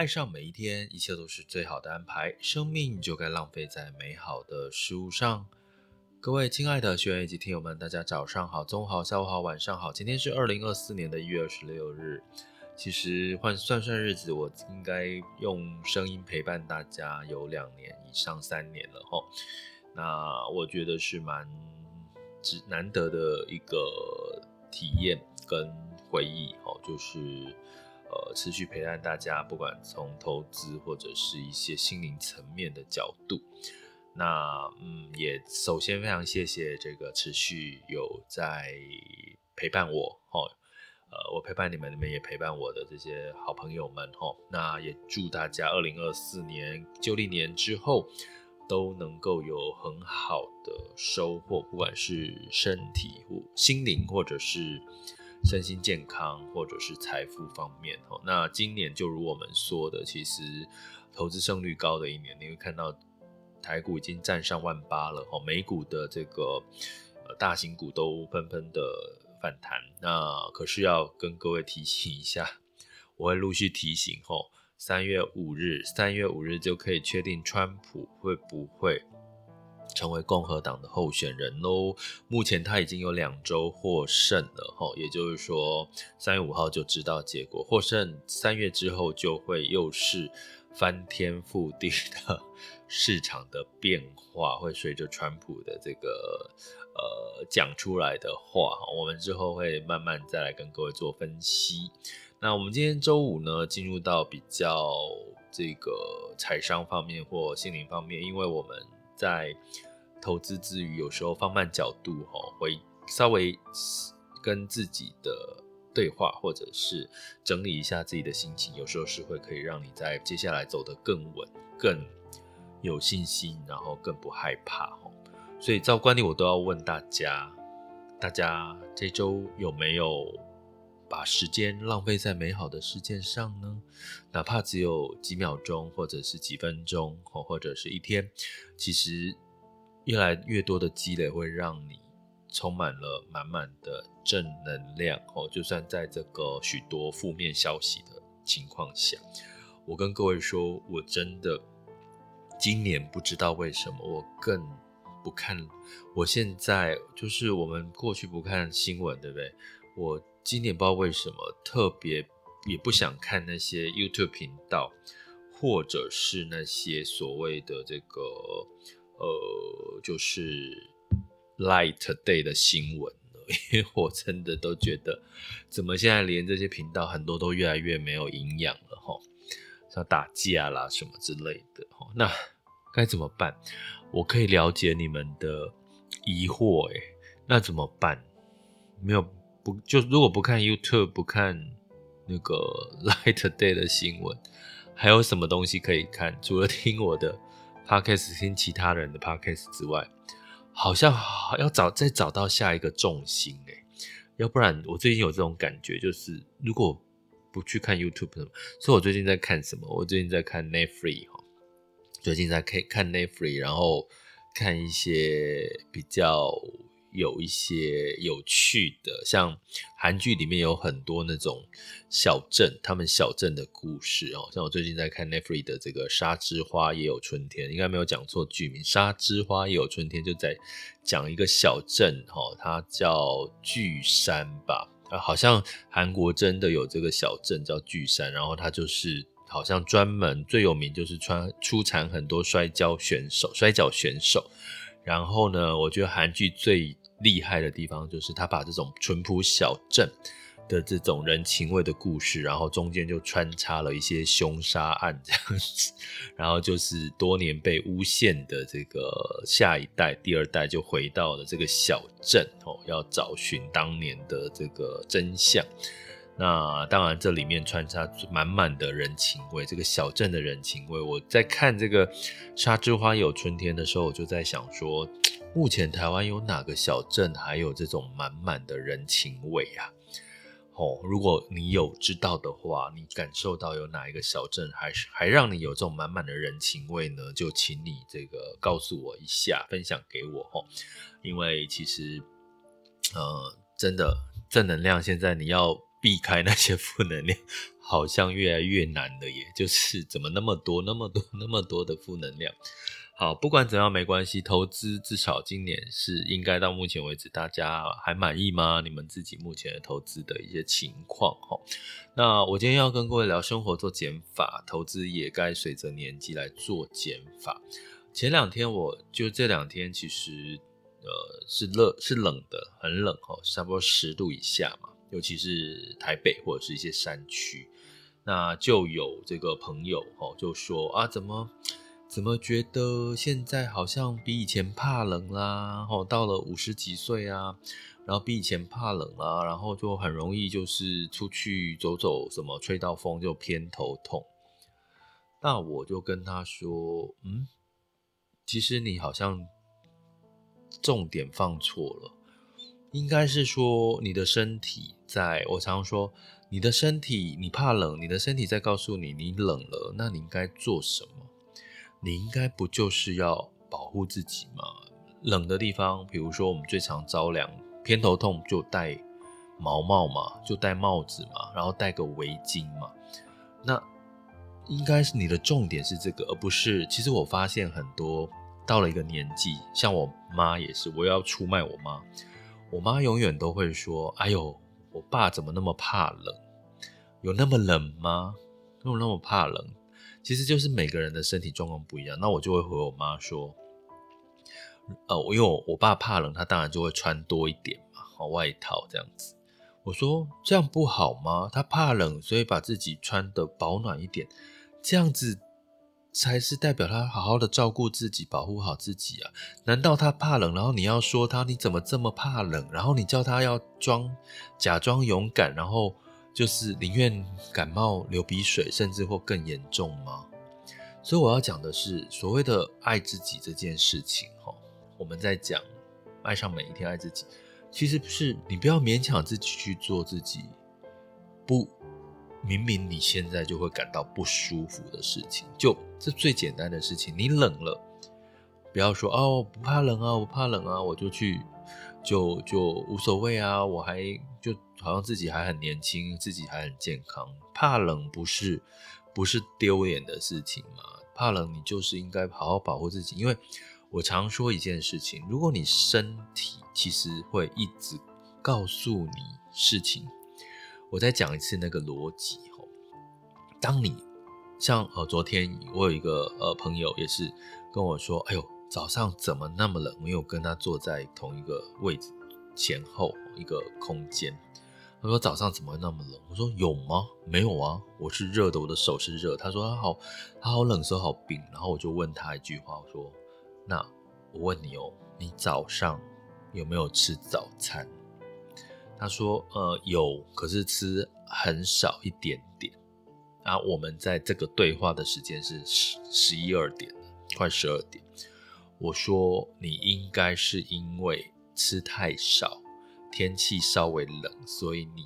爱上每一天，一切都是最好的安排。生命就该浪费在美好的事物上。各位亲爱的学员以及听友们，大家早上好、中午好、下午好、晚上好。今天是二零二四年的一月二十六日。其实换算算日子，我应该用声音陪伴大家有两年以上三年了齁。那我觉得是蛮值难得的一个体验跟回忆哦，就是。呃，持续陪伴大家，不管从投资或者是一些心灵层面的角度，那嗯，也首先非常谢谢这个持续有在陪伴我哦，呃，我陪伴你们，你们也陪伴我的这些好朋友们哦，那也祝大家二零二四年旧历年之后都能够有很好的收获，不管是身体或心灵，或者是。身心健康，或者是财富方面哦，那今年就如我们说的，其实投资胜率高的一年，你会看到台股已经站上万八了哦，美股的这个呃大型股都纷纷的反弹。那可是要跟各位提醒一下，我会陆续提醒哦，三月五日，三月五日就可以确定川普会不会。成为共和党的候选人喽。目前他已经有两周获胜了，哈，也就是说三月五号就知道结果。获胜三月之后就会又是翻天覆地的市场的变化，会随着川普的这个呃讲出来的话，我们之后会慢慢再来跟各位做分析。那我们今天周五呢，进入到比较这个财商方面或心灵方面，因为我们。在投资之余，有时候放慢角度，哈，会稍微跟自己的对话，或者是整理一下自己的心情，有时候是会可以让你在接下来走得更稳、更有信心，然后更不害怕，哈。所以照惯例，我都要问大家：大家这周有没有把时间浪费在美好的事件上呢？哪怕只有几秒钟，或者是几分钟，或者是一天，其实越来越多的积累会让你充满了满满的正能量。哦，就算在这个许多负面消息的情况下，我跟各位说，我真的今年不知道为什么，我更不看。我现在就是我们过去不看新闻，对不对？我。今年不知道为什么特别也不想看那些 YouTube 频道，或者是那些所谓的这个呃，就是 Light Day 的新闻了，因为我真的都觉得，怎么现在连这些频道很多都越来越没有营养了哈，像打架啦什么之类的，那该怎么办？我可以了解你们的疑惑，诶，那怎么办？没有。不就如果不看 YouTube，不看那个 Light Day 的新闻，还有什么东西可以看？除了听我的 Podcast，听其他人的 Podcast 之外，好像要找再找到下一个重心诶，要不然我最近有这种感觉，就是如果不去看 YouTube，什么所以我最近在看什么？我最近在看 Netflix 哈，最近在看看 Netflix，然后看一些比较。有一些有趣的，像韩剧里面有很多那种小镇，他们小镇的故事哦。像我最近在看 n e f r i 的这个《沙之花也有春天》，应该没有讲错剧名，《沙之花也有春天》就在讲一个小镇哦，它叫巨山吧？啊，好像韩国真的有这个小镇叫巨山，然后它就是好像专门最有名就是穿出产很多摔跤选手、摔跤选手。然后呢，我觉得韩剧最厉害的地方就是他把这种淳朴小镇的这种人情味的故事，然后中间就穿插了一些凶杀案这样子，然后就是多年被诬陷的这个下一代、第二代就回到了这个小镇哦，要找寻当年的这个真相。那当然，这里面穿插满满的人情味，这个小镇的人情味。我在看这个《沙之花有春天》的时候，我就在想说，目前台湾有哪个小镇还有这种满满的人情味啊？哦，如果你有知道的话，你感受到有哪一个小镇还是还让你有这种满满的人情味呢？就请你这个告诉我一下，分享给我哦。因为其实，呃，真的正能量现在你要。避开那些负能量，好像越来越难了耶。就是怎么那么多、那么多、那么多的负能量？好，不管怎样没关系，投资至少今年是应该到目前为止，大家还满意吗？你们自己目前的投资的一些情况齁。那我今天要跟各位聊生活做减法，投资也该随着年纪来做减法。前两天我就这两天其实呃是热是冷的，很冷哦，差不多十度以下嘛。尤其是台北或者是一些山区，那就有这个朋友哦，就说啊，怎么怎么觉得现在好像比以前怕冷啦？哦，到了五十几岁啊，然后比以前怕冷啊，然后就很容易就是出去走走，什么吹到风就偏头痛。那我就跟他说，嗯，其实你好像重点放错了。应该是说，你的身体在，我常说，你的身体你怕冷，你的身体在告诉你你冷了，那你应该做什么？你应该不就是要保护自己吗？冷的地方，比如说我们最常着凉、偏头痛，就戴毛帽嘛，就戴帽子嘛，然后戴个围巾嘛。那应该是你的重点是这个，而不是。其实我发现很多到了一个年纪，像我妈也是，我要出卖我妈。我妈永远都会说：“哎呦，我爸怎么那么怕冷？有那么冷吗？有那么怕冷？其实就是每个人的身体状况不一样。那我就会回我妈说：‘呃，因为我我爸怕冷，他当然就会穿多一点嘛，外套这样子。’我说这样不好吗？他怕冷，所以把自己穿得保暖一点，这样子。”才是代表他好好的照顾自己，保护好自己啊！难道他怕冷，然后你要说他你怎么这么怕冷？然后你叫他要装假装勇敢，然后就是宁愿感冒流鼻水，甚至或更严重吗？所以我要讲的是，所谓的爱自己这件事情，哈，我们在讲爱上每一天，爱自己，其实不是你不要勉强自己去做自己不。明明你现在就会感到不舒服的事情，就这最简单的事情，你冷了，不要说哦，不怕冷啊，我不怕冷啊，我就去，就就无所谓啊，我还就好像自己还很年轻，自己还很健康，怕冷不是不是丢脸的事情吗？怕冷你就是应该好好保护自己，因为我常说一件事情，如果你身体其实会一直告诉你事情。我再讲一次那个逻辑吼，当你像呃昨天我有一个呃朋友也是跟我说，哎呦早上怎么那么冷？因为我跟他坐在同一个位置前后一个空间，他说早上怎么那么冷？我说有吗？没有啊，我是热的，我的手是热。他说他好他好冷，手好冰。然后我就问他一句话，我说那我问你哦，你早上有没有吃早餐？他说：“呃，有，可是吃很少一点点。啊，我们在这个对话的时间是十十一二点，快十二点。我说你应该是因为吃太少，天气稍微冷，所以你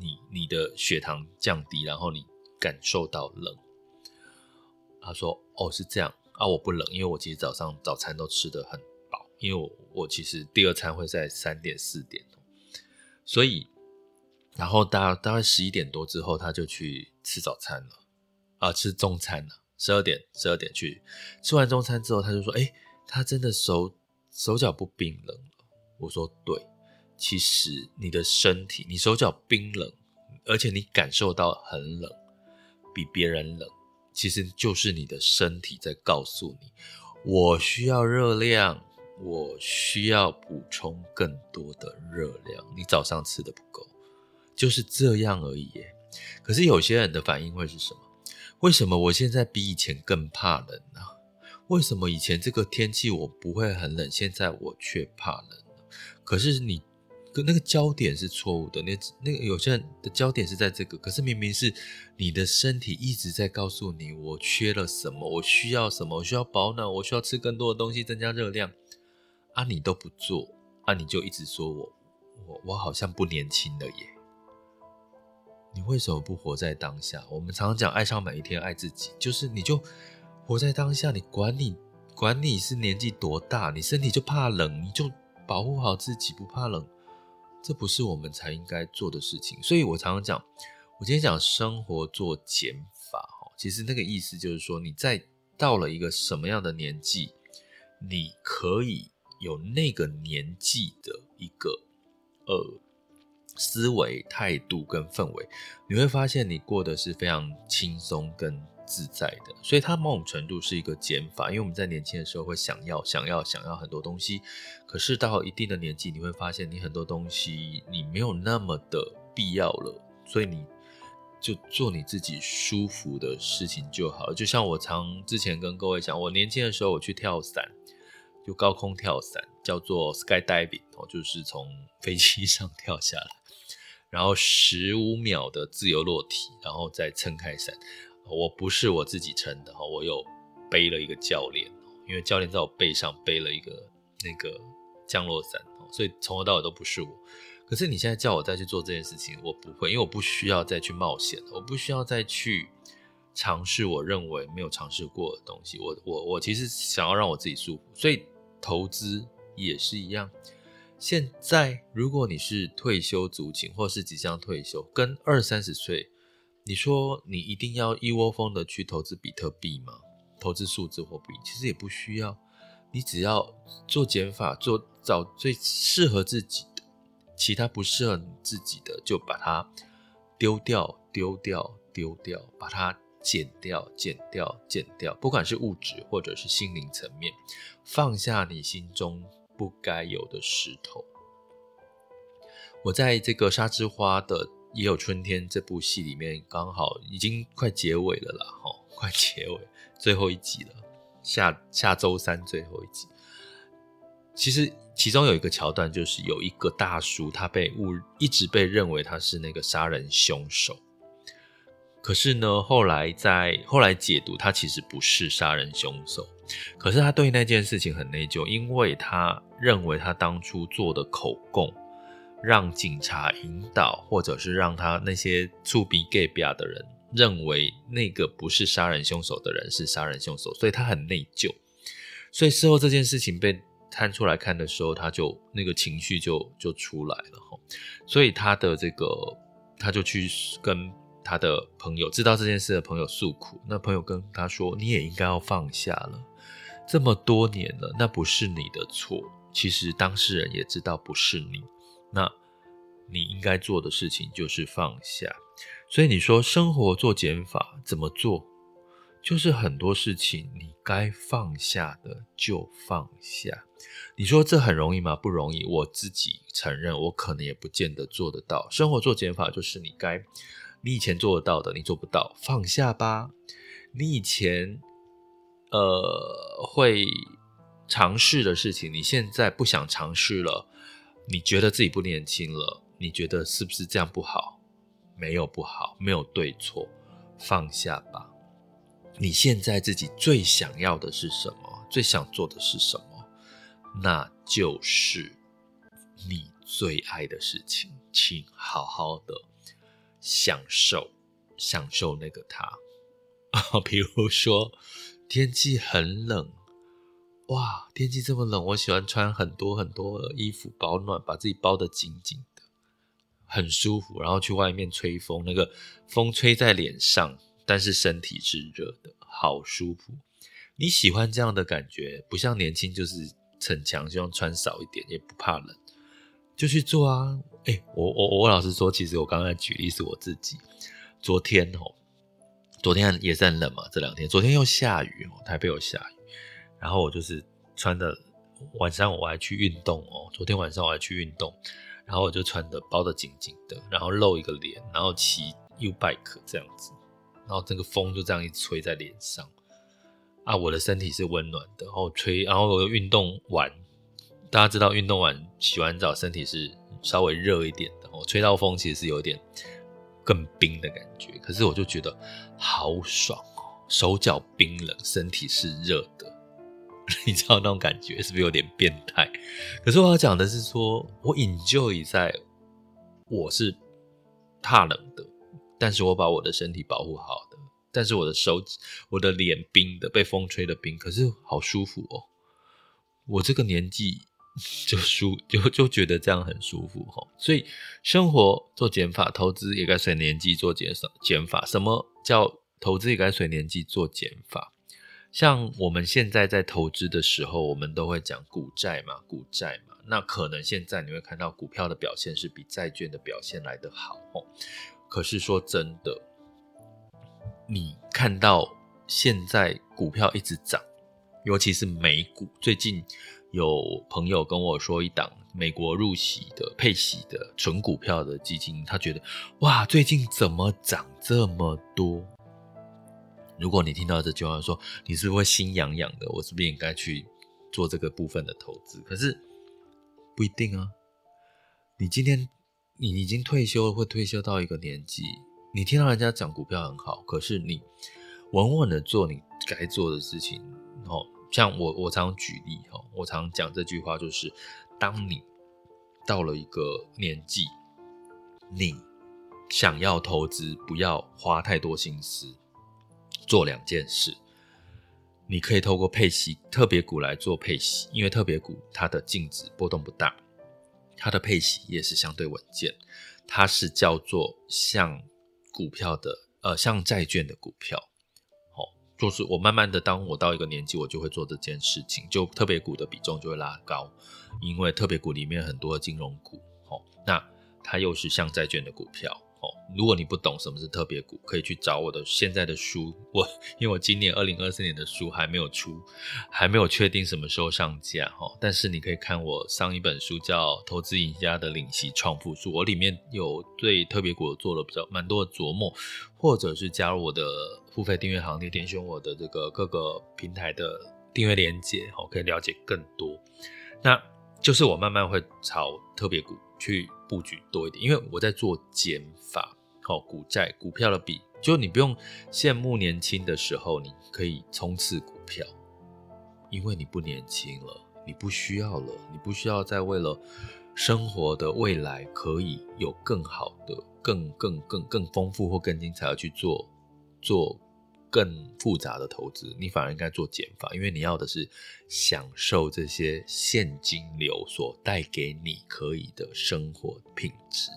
你你的血糖降低，然后你感受到冷。”他说：“哦，是这样啊，我不冷，因为我其实早上早餐都吃得很饱，因为我我其实第二餐会在三点四点。”所以，然后大大概十一点多之后，他就去吃早餐了，啊，吃中餐了。十二点，十二点去吃完中餐之后，他就说：“哎，他真的手手脚不冰冷了。”我说：“对，其实你的身体，你手脚冰冷，而且你感受到很冷，比别人冷，其实就是你的身体在告诉你，我需要热量。”我需要补充更多的热量，你早上吃的不够，就是这样而已。可是有些人的反应会是什么？为什么我现在比以前更怕冷呢？为什么以前这个天气我不会很冷，现在我却怕冷呢？可是你，跟那个焦点是错误的。那那个有些人的焦点是在这个，可是明明是你的身体一直在告诉你，我缺了什么，我需要什么，我需要保暖，我需要吃更多的东西增加热量，啊，你都不做，啊，你就一直说我我我好像不年轻了耶。你为什么不活在当下？我们常常讲爱上每一天，爱自己，就是你就活在当下，你管你管你是年纪多大，你身体就怕冷，你就。保护好自己，不怕冷，这不是我们才应该做的事情。所以我常常讲，我今天讲生活做减法，其实那个意思就是说，你在到了一个什么样的年纪，你可以有那个年纪的一个呃思维、态度跟氛围，你会发现你过得是非常轻松跟。自在的，所以它某种程度是一个减法，因为我们在年轻的时候会想要、想要、想要很多东西，可是到一定的年纪，你会发现你很多东西你没有那么的必要了，所以你就做你自己舒服的事情就好。就像我常之前跟各位讲，我年轻的时候我去跳伞，就高空跳伞，叫做 skydiving，哦，就是从飞机 上跳下来，然后十五秒的自由落体，然后再撑开伞。我不是我自己撑的哈，我有背了一个教练，因为教练在我背上背了一个那个降落伞，所以从头到尾都不是我。可是你现在叫我再去做这件事情，我不会，因为我不需要再去冒险，我不需要再去尝试我认为没有尝试过的东西。我我我其实想要让我自己舒服，所以投资也是一样。现在如果你是退休族群，或是即将退休，跟二三十岁。你说你一定要一窝蜂的去投资比特币吗？投资数字货币其实也不需要，你只要做减法，做找最适合自己的，其他不适合你自己的就把它丢掉，丢掉，丢掉，把它减掉，减掉，减掉。不管是物质或者是心灵层面，放下你心中不该有的石头。我在这个沙之花的。也有春天这部戏里面刚好已经快结尾了啦，吼，快结尾，最后一集了，下下周三最后一集。其实其中有一个桥段，就是有一个大叔，他被误一直被认为他是那个杀人凶手。可是呢，后来在后来解读，他其实不是杀人凶手。可是他对那件事情很内疚，因为他认为他当初做的口供。让警察引导，或者是让他那些触鼻 gay 的人认为那个不是杀人凶手的人是杀人凶手，所以他很内疚。所以事后这件事情被摊出来看的时候，他就那个情绪就就出来了哈。所以他的这个他就去跟他的朋友知道这件事的朋友诉苦，那朋友跟他说：“你也应该要放下了，这么多年了，那不是你的错。其实当事人也知道不是你。”那你应该做的事情就是放下，所以你说生活做减法怎么做？就是很多事情你该放下的就放下。你说这很容易吗？不容易。我自己承认，我可能也不见得做得到。生活做减法就是你该，你以前做得到的，你做不到，放下吧。你以前呃会尝试的事情，你现在不想尝试了。你觉得自己不年轻了？你觉得是不是这样不好？没有不好，没有对错，放下吧。你现在自己最想要的是什么？最想做的是什么？那就是你最爱的事情，请好好的享受，享受那个他。比如说，天气很冷。哇，天气这么冷，我喜欢穿很多很多衣服保暖，把自己包得紧紧的，很舒服。然后去外面吹风，那个风吹在脸上，但是身体是热的，好舒服。你喜欢这样的感觉，不像年轻就是逞强，希望穿少一点，也不怕冷，就去做啊。哎，我我我老实说，其实我刚才举例是我自己。昨天哦，昨天也是很冷嘛，这两天，昨天又下雨哦，台北又下雨。然后我就是穿的，晚上我还去运动哦。昨天晚上我还去运动，然后我就穿的包的紧紧的，然后露一个脸，然后骑 U bike 这样子，然后这个风就这样一吹在脸上啊，我的身体是温暖的，然后吹，然后我运动完，大家知道运动完洗完澡身体是稍微热一点的，我吹到风其实是有点更冰的感觉，可是我就觉得好爽哦，手脚冰冷，身体是热的，你知道那种感觉是不是有点变态？可是我要讲的是说，我 enjoy 在我是怕冷的，但是我把我的身体保护好的，但是我的手指、我的脸冰的，被风吹的冰，可是好舒服哦。我这个年纪就舒就就觉得这样很舒服哦，所以生活做减法，投资也该随年纪做减少减法。什么叫投资也该随年纪做减法？像我们现在在投资的时候，我们都会讲股债嘛，股债嘛。那可能现在你会看到股票的表现是比债券的表现来得好哦。可是说真的，你看到现在股票一直涨。尤其是美股，最近有朋友跟我说，一档美国入息的配息的纯股票的基金，他觉得哇，最近怎么涨这么多？如果你听到这句话，说你是不是会心痒痒的？我是不是应该去做这个部分的投资？可是不一定啊。你今天你已经退休了，会退休到一个年纪，你听到人家讲股票很好，可是你稳稳的做你该做的事情，哦。像我，我常举例哦，我常讲这句话，就是当你到了一个年纪，你想要投资，不要花太多心思，做两件事。你可以透过配息特别股来做配息，因为特别股它的净值波动不大，它的配息也是相对稳健，它是叫做像股票的，呃，像债券的股票。好就是我慢慢的，当我到一个年纪，我就会做这件事情，就特别股的比重就会拉高，因为特别股里面很多金融股，哦，那它又是像债券的股票，哦，如果你不懂什么是特别股，可以去找我的现在的书，我因为我今年二零二四年的书还没有出，还没有确定什么时候上架，哈，但是你可以看我上一本书叫《投资赢家的领息创富术》，我里面有对特别股做了比较蛮多的琢磨，或者是加入我的。付费订阅行列，点选我的这个各个平台的订阅链接，好，可以了解更多。那就是我慢慢会炒特别股去布局多一点，因为我在做减法，好，股债股票的比，就你不用羡慕年轻的时候，你可以冲刺股票，因为你不年轻了，你不需要了，你不需要再为了生活的未来可以有更好的、更更更更丰富或更精彩的去做做。更复杂的投资，你反而应该做减法，因为你要的是享受这些现金流所带给你可以的生活品质。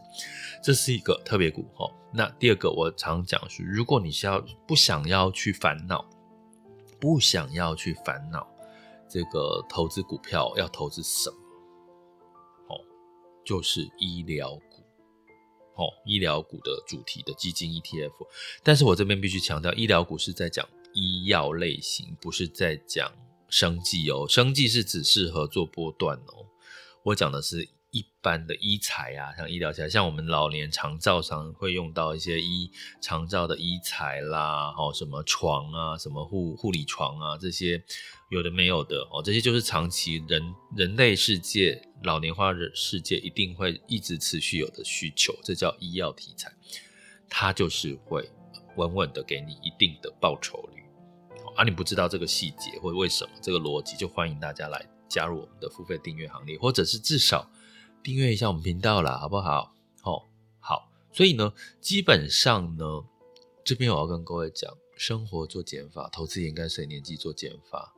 这是一个特别股哈。那第二个，我常讲是，如果你是要不想要去烦恼，不想要去烦恼这个投资股票要投资什么，哦，就是医疗。哦，医疗股的主题的基金 ETF，但是我这边必须强调，医疗股是在讲医药类型，不是在讲生计哦。生计是只适合做波段哦，我讲的是。一般的医材啊，像医疗材，像我们老年长照上会用到一些医长照的医材啦，好什么床啊，什么护护理床啊，这些有的没有的哦，这些就是长期人人类世界老年化的世界一定会一直持续有的需求，这叫医药题材，它就是会稳稳的给你一定的报酬率。啊，你不知道这个细节或为什么这个逻辑，就欢迎大家来加入我们的付费订阅行列，或者是至少。订阅一下我们频道啦，好不好？哦，好。所以呢，基本上呢，这边我要跟各位讲，生活做减法，投资也应该随年纪做减法。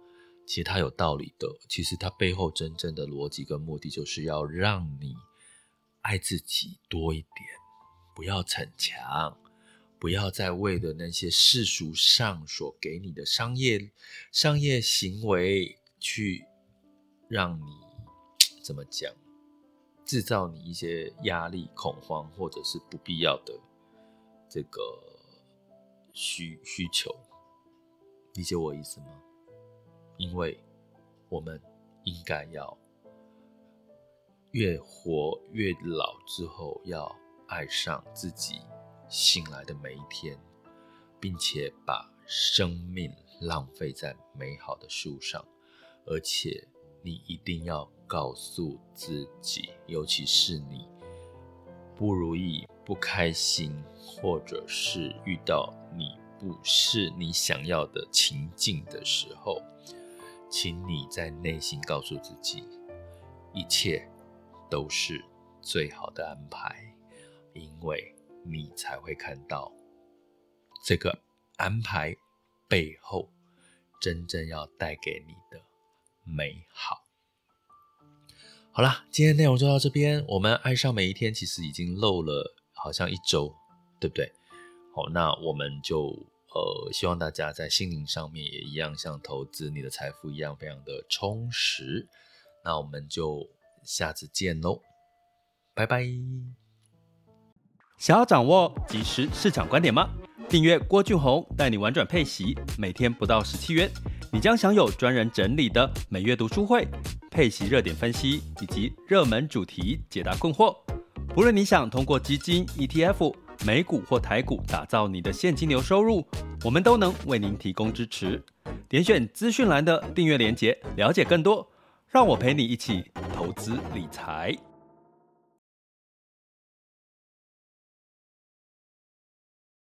其实它有道理的，其实它背后真正的逻辑跟目的，就是要让你爱自己多一点，不要逞强，不要再为了那些世俗上所给你的商业商业行为去让你怎么讲？制造你一些压力、恐慌，或者是不必要的这个需需求，理解我意思吗？因为我们应该要越活越老之后，要爱上自己醒来的每一天，并且把生命浪费在美好的事物上，而且你一定要。告诉自己，尤其是你不如意、不开心，或者是遇到你不是你想要的情境的时候，请你在内心告诉自己，一切都是最好的安排，因为你才会看到这个安排背后真正要带给你的美好。好啦，今天内容就到这边。我们爱上每一天，其实已经漏了好像一周，对不对？好，那我们就呃，希望大家在心灵上面也一样，像投资你的财富一样，非常的充实。那我们就下次见喽，拜拜。想要掌握即时市场观点吗？订阅郭俊宏带你玩转配息，每天不到十七元，你将享有专人整理的每月读书会。配息热点分析以及热门主题解答困惑，不论你想通过基金、ETF、美股或台股打造你的现金流收入，我们都能为您提供支持。点选资讯栏的订阅连结，了解更多。让我陪你一起投资理财。